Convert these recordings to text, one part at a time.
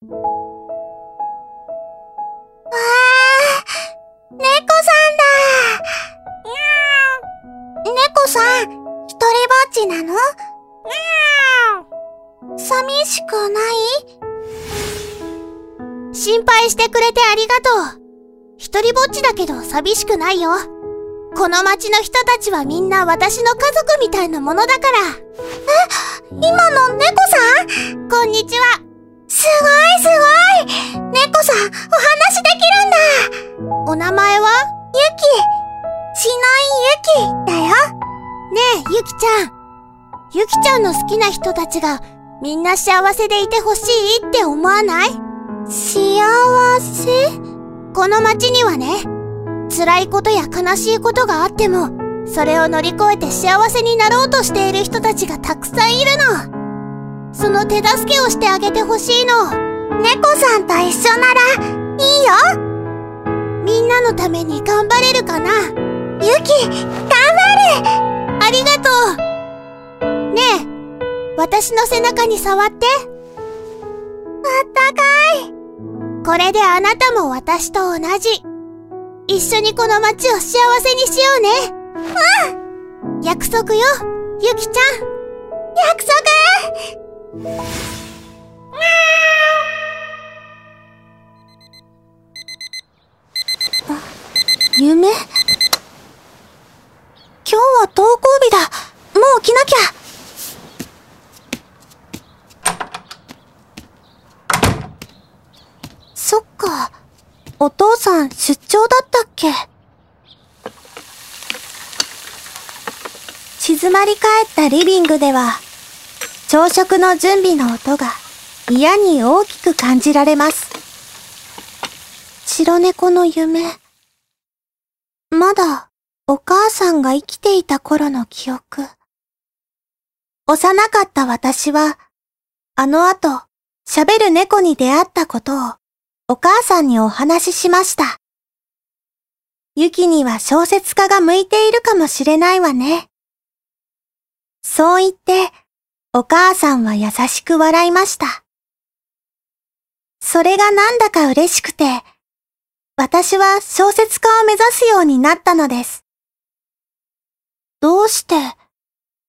猫さんだ猫さん、一人ぼっちなの？寂しくない？心配してくれてありがとう。一人ぼっちだけど寂しくないよ。この町の人たちはみんな私の家族みたいなものだから。え、今の猫さん？こんにちは。すごいすごい猫さん、お話できるんだお名前は？ゆき。しのいゆきだよ。ねえ、ゆきちゃん。ゆきちゃんの好きな人たちがみんな幸せでいてほしいって思わない？幸せ？この街にはね、辛いことや悲しいことがあっても、それを乗り越えて幸せになろうとしている人たちがたくさんいるの。その手助けをしてあげてほしいの。猫さんと一緒なら、いいよみんなのために頑張れるかなゆき、頑張るありがとうねえ、私の背中に触って。あったかい。これであなたも私と同じ。一緒にこの街を幸せにしようね。うん約束よ、ゆきちゃん。約束？あ夢？今日は登校日だ。もう起きなきゃ。そっか。お父さん出張だったっけ？静まり返ったリビングでは、朝食の準備の音が嫌に大きく感じられます。白猫の夢。まだお母さんが生きていた頃の記憶。幼かった私は、あの後、喋る猫に出会ったことをお母さんにお話ししました。ユキには小説家が向いているかもしれないわね。そう言って、お母さんは優しく笑いました。それがなんだか嬉しくて、私は小説家を目指すようになったのです。どうして、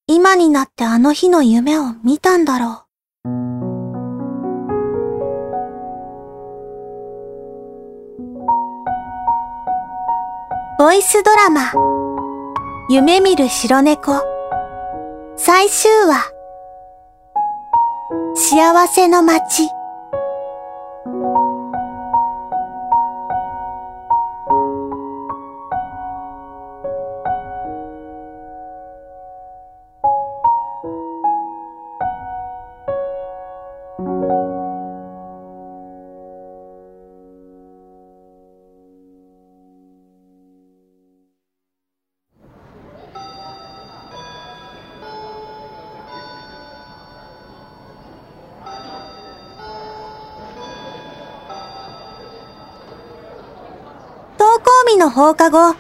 今になってあの日の夢を見たんだろう。ボイスドラマ、夢見る白猫、最終話、幸せの街。の放課後、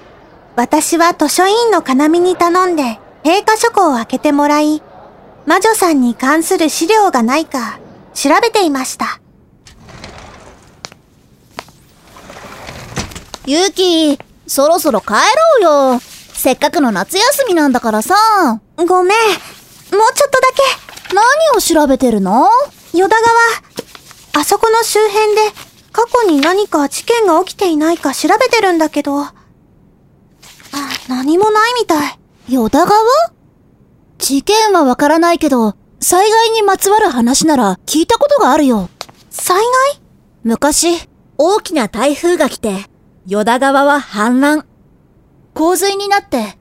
私は図書委員の金見に頼んで、閉課書庫を開けてもらい、魔女さんに関する資料がないか、調べていました。ゆうき、そろそろ帰ろうよ。せっかくの夏休みなんだからさ。ごめん。もうちょっとだけ。何を調べてるの？淀川。あそこの周辺で、過去に何か事件が起きていないか調べてるんだけど。あ、何もないみたい。淀川？事件はわからないけど、災害にまつわる話なら聞いたことがあるよ。災害？昔、大きな台風が来て、淀川は氾濫。洪水になって、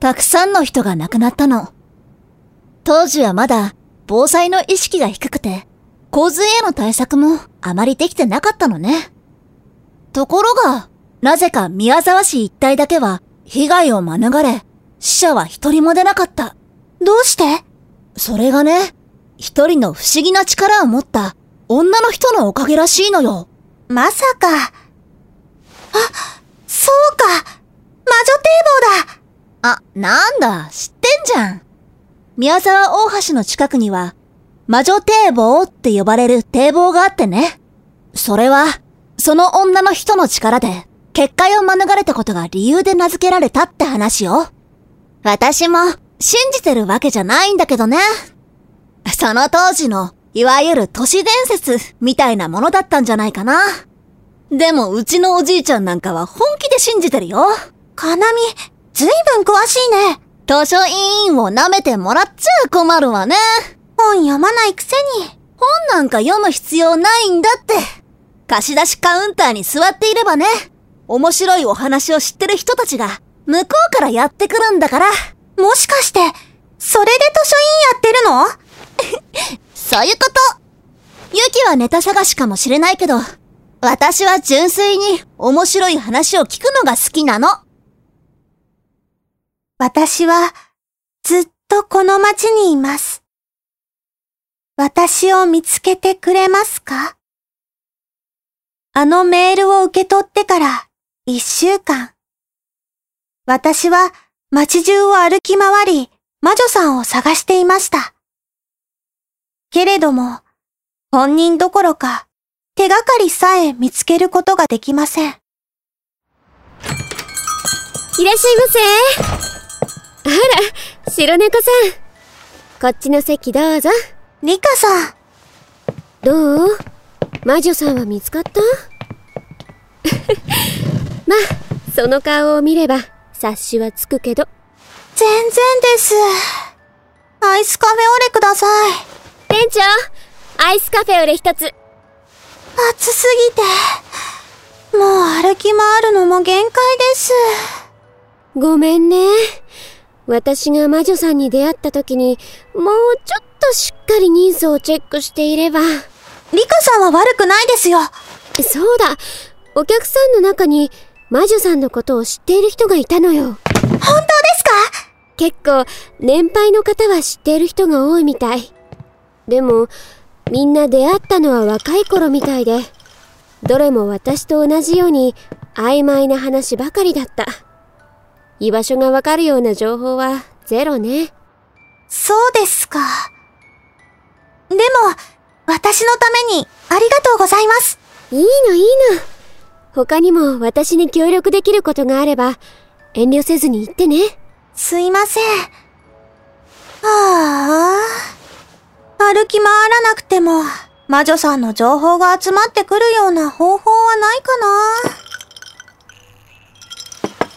たくさんの人が亡くなったの。当時はまだ、防災の意識が低くて、洪水への対策もあまりできてなかったのね。ところが、なぜか宮沢市一帯だけは被害を免れ、死者は一人も出なかった。どうして？それがね、一人の不思議な力を持った女の人のおかげらしいのよ。まさか。あ、そうか。魔女堤防だ。あ、なんだ、知ってんじゃん。宮沢大橋の近くには、魔女堤防って呼ばれる堤防があってね。それは、その女の人の力で、結界を免れたことが理由で名付けられたって話よ。私も、信じてるわけじゃないんだけどね。その当時の、いわゆる都市伝説みたいなものだったんじゃないかな。でも、うちのおじいちゃんなんかは本気で信じてるよ。かなみ、ずいぶん詳しいね。図書委員を舐めてもらっちゃ困るわね。本読まないくせに。本なんか読む必要ないんだって。貸し出しカウンターに座っていればね、面白いお話を知ってる人たちが、向こうからやってくるんだから。もしかして、それで図書委員やってるの？そういうことユキはネタ探しかもしれないけど、私は純粋に面白い話を聞くのが好きなの。私は、ずっとこの街にいます。私を見つけてくれますか？あのメールを受け取ってから一週間。私は街中を歩き回り、魔女さんを探していました。けれども、本人どころか手がかりさえ見つけることができません。いらっしゃいませ。あら、白猫さん。こっちの席どうぞ。リカさん。どう？魔女さんは見つかった？まあ、その顔を見れば察しはつくけど。全然です。アイスカフェオレください。店長、アイスカフェオレ一つ。暑すぎて、もう歩き回るのも限界です。ごめんね。私が魔女さんに出会った時に、もうちょっとしっかり人数をチェックしていれば。リカさんは悪くないですよ。そうだ。お客さんの中に魔女さんのことを知っている人がいたのよ。本当ですか？結構、年配の方は知っている人が多いみたい。でも、みんな出会ったのは若い頃みたいで、どれも私と同じように曖昧な話ばかりだった。居場所がわかるような情報はゼロね。そうですか。でも、私のためにありがとうございます。いいのいいの。他にも私に協力できることがあれば、遠慮せずに言ってね。すいません。ああ。歩き回らなくても、魔女さんの情報が集まってくるような方法はないか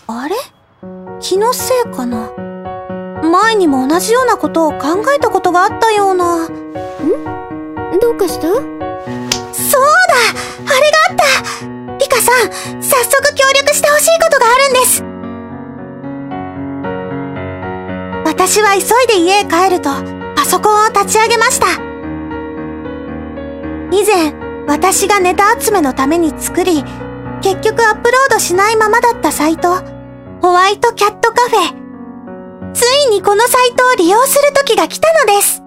なあれ？気のせいかな？前にも同じようなことを考えたことがあったような。ん？どうかした？そうだあれがあったリカさん、早速協力してほしいことがあるんです私は急いで家へ帰ると、パソコンを立ち上げました。以前、私がネタ集めのために作り、結局アップロードしないままだったサイト、ホワイトキャットカフェ。ついにこのサイトを利用する時が来たのです。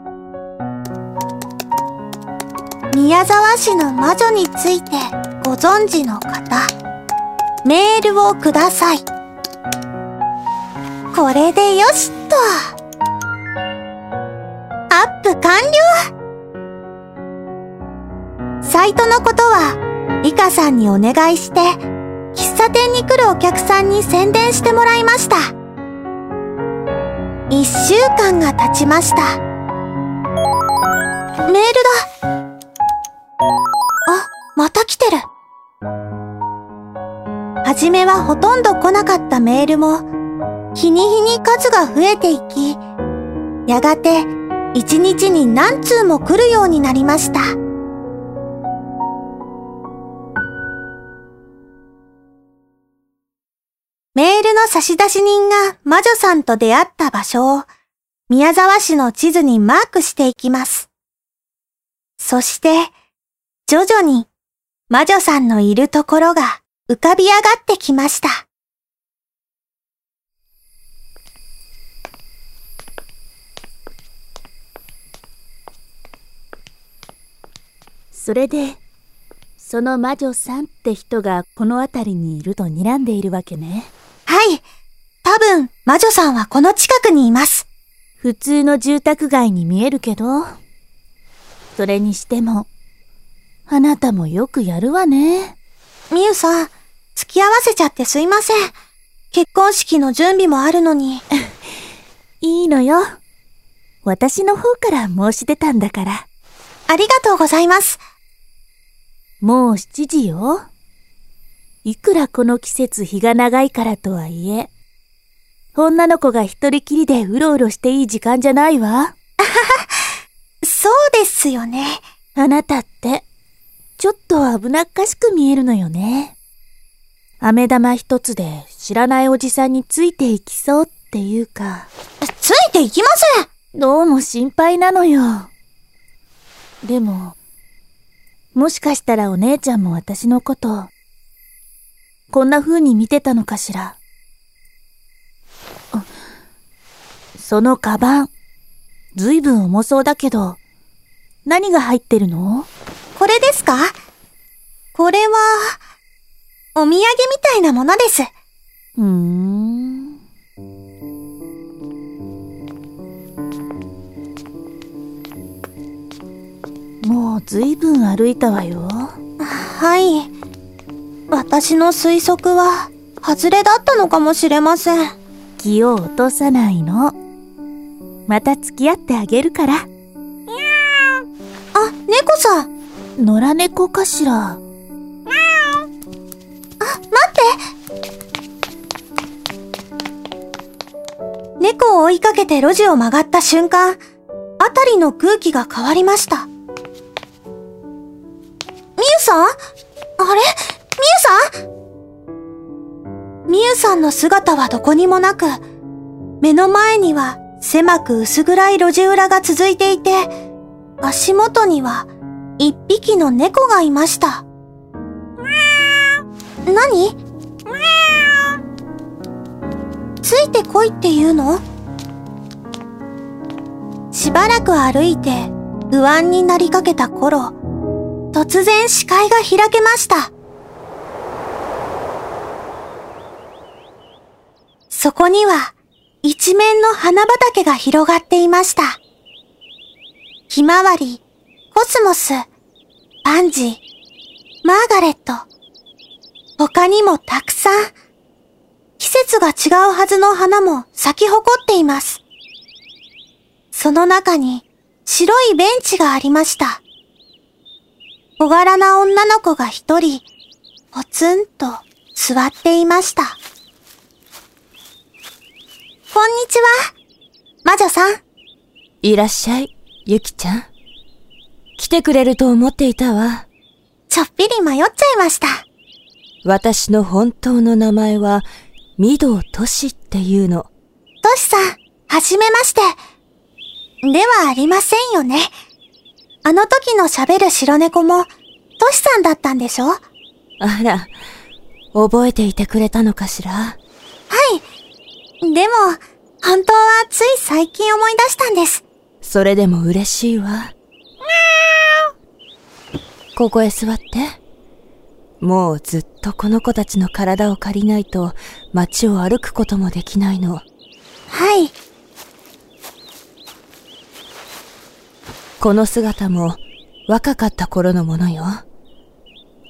宮沢市の魔女についてご存知の方、メールをください。これでよしっと。アップ完了サイトのことは、リカさんにお願いして、喫茶店に来るお客さんに宣伝してもらいました。一週間が経ちました。メールだ。あ、また来てる。はじめはほとんど来なかったメールも、日に日に数が増えていき、やがて一日に何通も来るようになりました。差出人が魔女さんと出会った場所を宮沢市の地図にマークしていきます。そして、徐々に魔女さんのいるところが浮かび上がってきました。それで、その魔女さんって人がこの辺りにいると睨んでいるわけね。はい。多分、魔女さんはこの近くにいます。普通の住宅街に見えるけど、それにしても、あなたもよくやるわね。みゆさん、付き合わせちゃってすいません。結婚式の準備もあるのに。いいのよ。私の方から申し出たんだから。ありがとうございます。もう7時よ。いくらこの季節日が長いからとはいえ、女の子が一人きりでうろうろしていい時間じゃないわ。そうですよね。あなたって、ちょっと危なっかしく見えるのよね。飴玉一つで知らないおじさんについていきそうっていうか、ついていきません。どうも心配なのよ。でも、もしかしたらお姉ちゃんも私のこと、こんな風に見てたのかしら。あそのカバン、ずいぶん重そうだけど、何が入ってるの？これですか？これは、お土産みたいなものです。うーん。もうずいぶん歩いたわよ。はい。私の推測は、外れだったのかもしれません。気を落とさないの。また付き合ってあげるから。あ、猫さん。野良猫かしら。猫を追いかけて路地を曲がった瞬間、あたりの空気が変わりました。みゆさん？あれ？みゆさんみゆさんの姿はどこにもなく、目の前には狭く薄暗い路地裏が続いていて、足元には一匹の猫がいました。何？ついてこいって言うの？しばらく歩いて不安になりかけた頃、突然視界が開けました。そこには一面の花畑が広がっていました。ひまわり、コスモス、パンジー、マーガレット、他にもたくさん、季節が違うはずの花も咲き誇っています。その中に白いベンチがありました。小柄な女の子が一人、ポツンと座っていました。こんにちは、魔女さん。いらっしゃい、ゆきちゃん。来てくれると思っていたわ。ちょっぴり迷っちゃいました。私の本当の名前は、御堂としっていうの。トシさん、はじめまして。ではありませんよね。あの時の喋る白猫も、トシさんだったんでしょ？はあら、覚えていてくれたのかしら？い。でも、本当はつい最近思い出したんです。それでも嬉しいわ。ここへ座って。もうずっとこの子たちの体を借りないと街を歩くこともできないの。はい。この姿も若かった頃のものよ。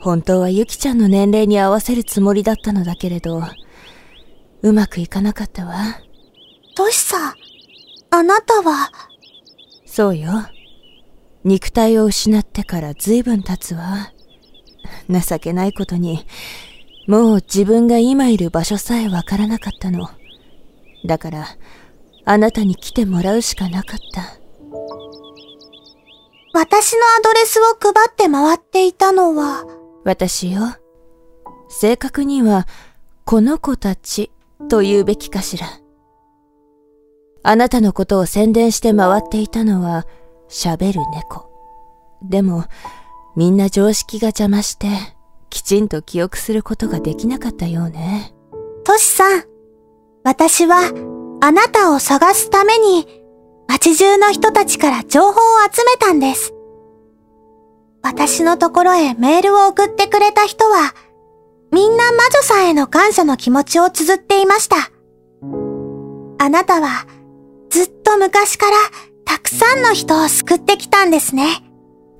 本当はゆきちゃんの年齢に合わせるつもりだったのだけれど、うまくいかなかったわ。トシさん、あなたは、そうよ。肉体を失ってから随分経つわ。情けないことに、もう自分が今いる場所さえわからなかったの。だから、あなたに来てもらうしかなかった。私のアドレスを配って回っていたのは、私よ。正確には、この子たちと言うべきかしら。あなたのことを宣伝して回っていたのは、喋る猫。でも、みんな常識が邪魔して、きちんと記憶することができなかったようね。トシさん、私は、あなたを探すために、街中の人たちから情報を集めたんです。私のところへメールを送ってくれた人は、みんな魔女さんへの感謝の気持ちを綴っていました。あなたは、ずっと昔からたくさんの人を救ってきたんですね。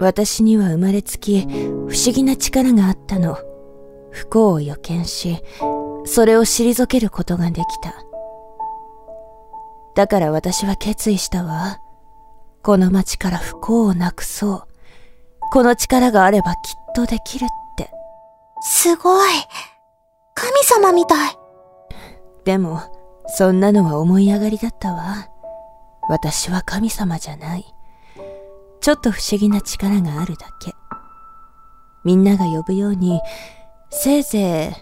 私には生まれつき不思議な力があったの。不幸を予見し、それを退けることができた。だから私は決意したわ。この街から不幸をなくそう。この力があればきっとできるって。すごい。神様みたい。でも、そんなのは思い上がりだったわ。私は神様じゃない。ちょっと不思議な力があるだけ。みんなが呼ぶように、せいぜ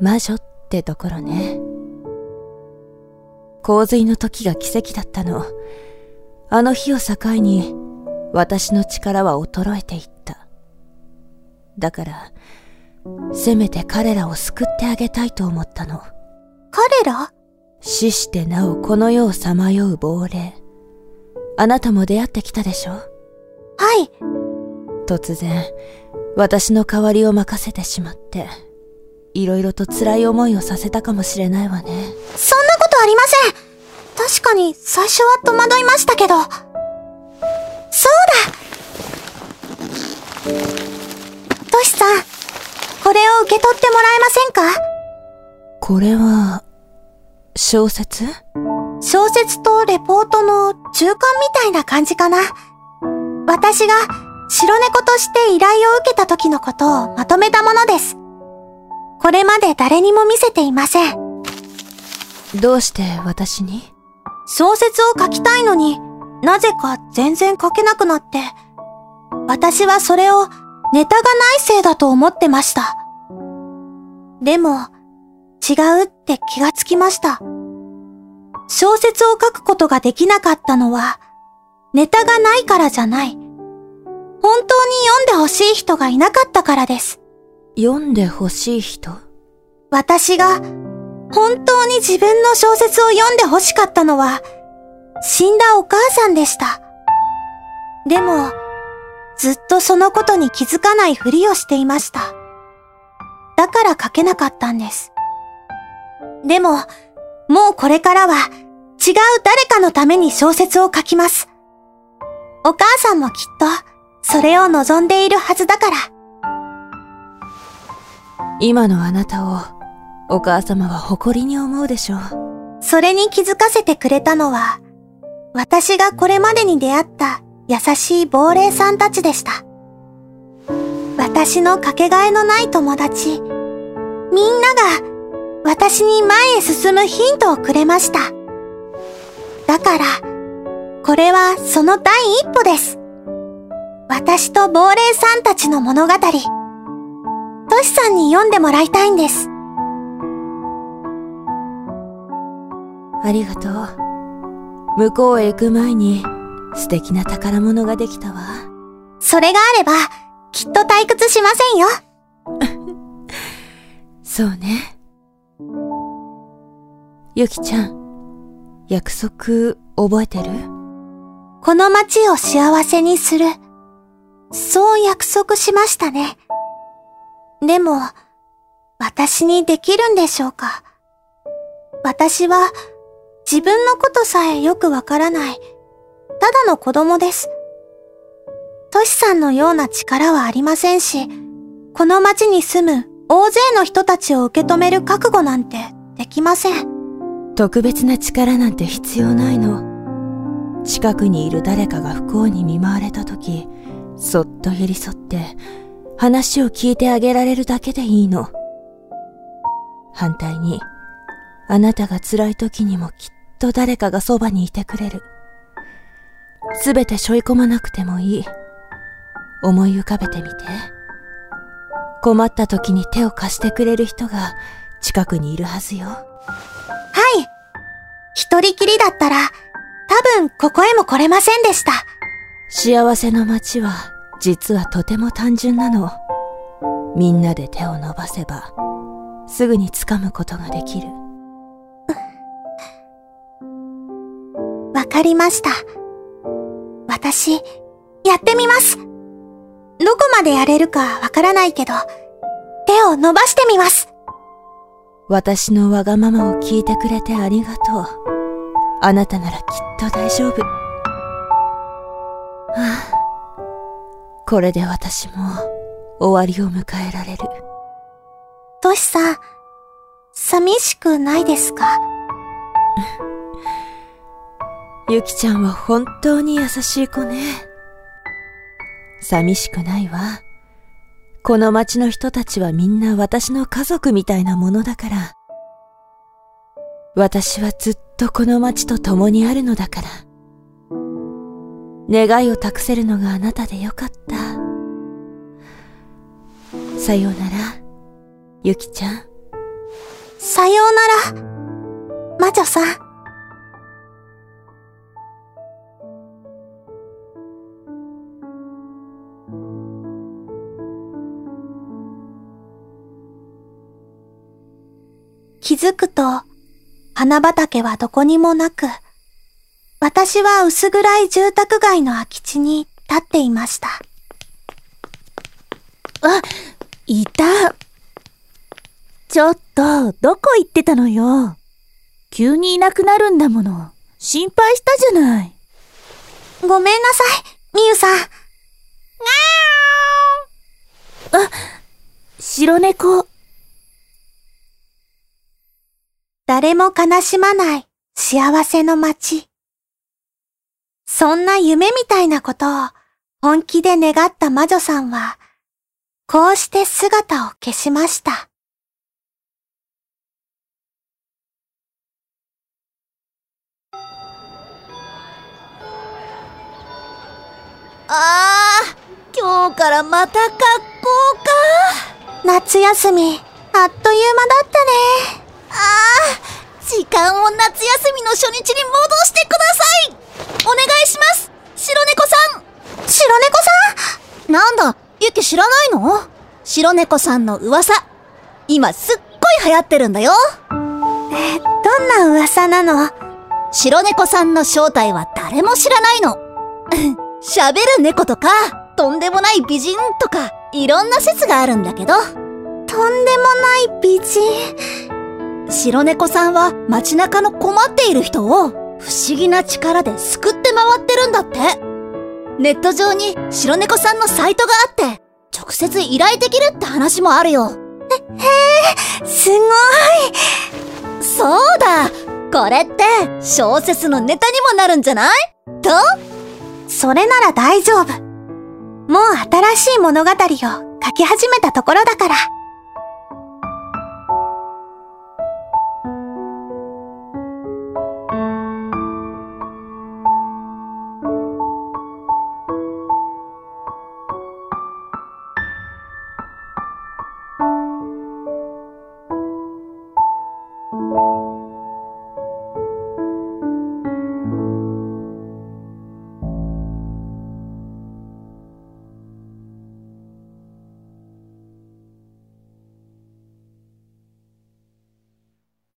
い魔女ってところね。洪水の時が奇跡だったの。あの日を境に、私の力は衰えていった。だから、せめて彼らを救ってあげたいと思ったの。彼ら？死してなおこの世をさまよう亡霊。あなたも出会ってきたでしょ？はい。突然、私の代わりを任せてしまって、いろいろと辛い思いをさせたかもしれないわね。そんなことありません確かに最初は戸惑いましたけど。そうだトシさん、これを受け取ってもらえませんか？これは、小説？小説とレポートの中間みたいな感じかな。私が白猫として依頼を受けた時のことをまとめたものです。これまで誰にも見せていません。どうして私に？小説を書きたいのになぜか全然書けなくなって、私はそれをネタがないせいだと思ってました。でも、違うって気がつきました。小説を書くことができなかったのは、ネタがないからじゃない。本当に読んでほしい人がいなかったからです。読んでほしい人？私が本当に自分の小説を読んでほしかったのは、死んだお母さんでした。でも、ずっとそのことに気づかないふりをしていました。だから書けなかったんです。でも、もうこれからは違う誰かのために小説を書きます。お母さんもきっとそれを望んでいるはずだから。今のあなたをお母様は誇りに思うでしょう。それに気づかせてくれたのは、私がこれまでに出会った優しい亡霊さんたちでした。私のかけがえのない友達、みんなが私に前へ進むヒントをくれました。だから、これはその第一歩です。私と亡霊さんたちの物語、トシさんに読んでもらいたいんです。ありがとう。向こうへ行く前に素敵な宝物ができたわ。それがあれば、きっと退屈しませんよ。そうね。ゆきちゃん、約束覚えてる？この街を幸せにする。そう約束しましたね。でも、私にできるんでしょうか？私は自分のことさえよくわからない、ただの子供です。トシさんのような力はありませんし、この街に住む大勢の人たちを受け止める覚悟なんてできません。特別な力なんて必要ないの。近くにいる誰かが不幸に見舞われた時、そっと寄り添って話を聞いてあげられるだけでいいの。反対に、あなたが辛い時にもきっと誰かがそばにいてくれる。すべて背負い込まなくてもいい。思い浮かべてみて。困った時に手を貸してくれる人が近くにいるはずよ。はい。一人きりだったら、多分ここへも来れませんでした。幸せの街は、実はとても単純なの。みんなで手を伸ばせば、すぐに掴むことができる。わかりました。私、やってみます。どこまでやれるかわからないけど、手を伸ばしてみます。私のわがままを聞いてくれてありがとう。あなたならきっと大丈夫。はあ、これで私も終わりを迎えられる。トシさん、寂しくないですか？ゆきちゃんは本当に優しい子ね。寂しくないわ。この町の人たちはみんな私の家族みたいなものだから。私はずっとこの町と共にあるのだから。願いを託せるのがあなたでよかった。さようなら、ゆきちゃん。さようなら、魔女さん。気づくと、花畑はどこにもなく、私は薄暗い住宅街の空き地に立っていました。あ、いた。ちょっと、どこ行ってたのよ。急にいなくなるんだもの。心配したじゃない。ごめんなさい、みゆさん。あ、白猫。誰も悲しまない幸せの街。そんな夢みたいなことを本気で願った魔女さんは、こうして姿を消しました。ああ、今日からまた学校か。夏休み、あっという間だったね。ああ、時間を夏休みの初日に戻してくださいお願いします白猫さん白猫さん？なんだ、ユキ知らないの？白猫さんの噂。今すっごい流行ってるんだよ。え、どんな噂なの？白猫さんの正体は誰も知らないの。喋る猫とか、とんでもない美人とか、いろんな説があるんだけど。とんでもない美人？白猫さんは街中の困っている人を不思議な力で救って回ってるんだって。ネット上に白猫さんのサイトがあって、直接依頼できるって話もあるよ。へえ、すごい。そうだ。これって小説のネタにもなるんじゃない？と？それなら大丈夫。もう新しい物語を書き始めたところだから。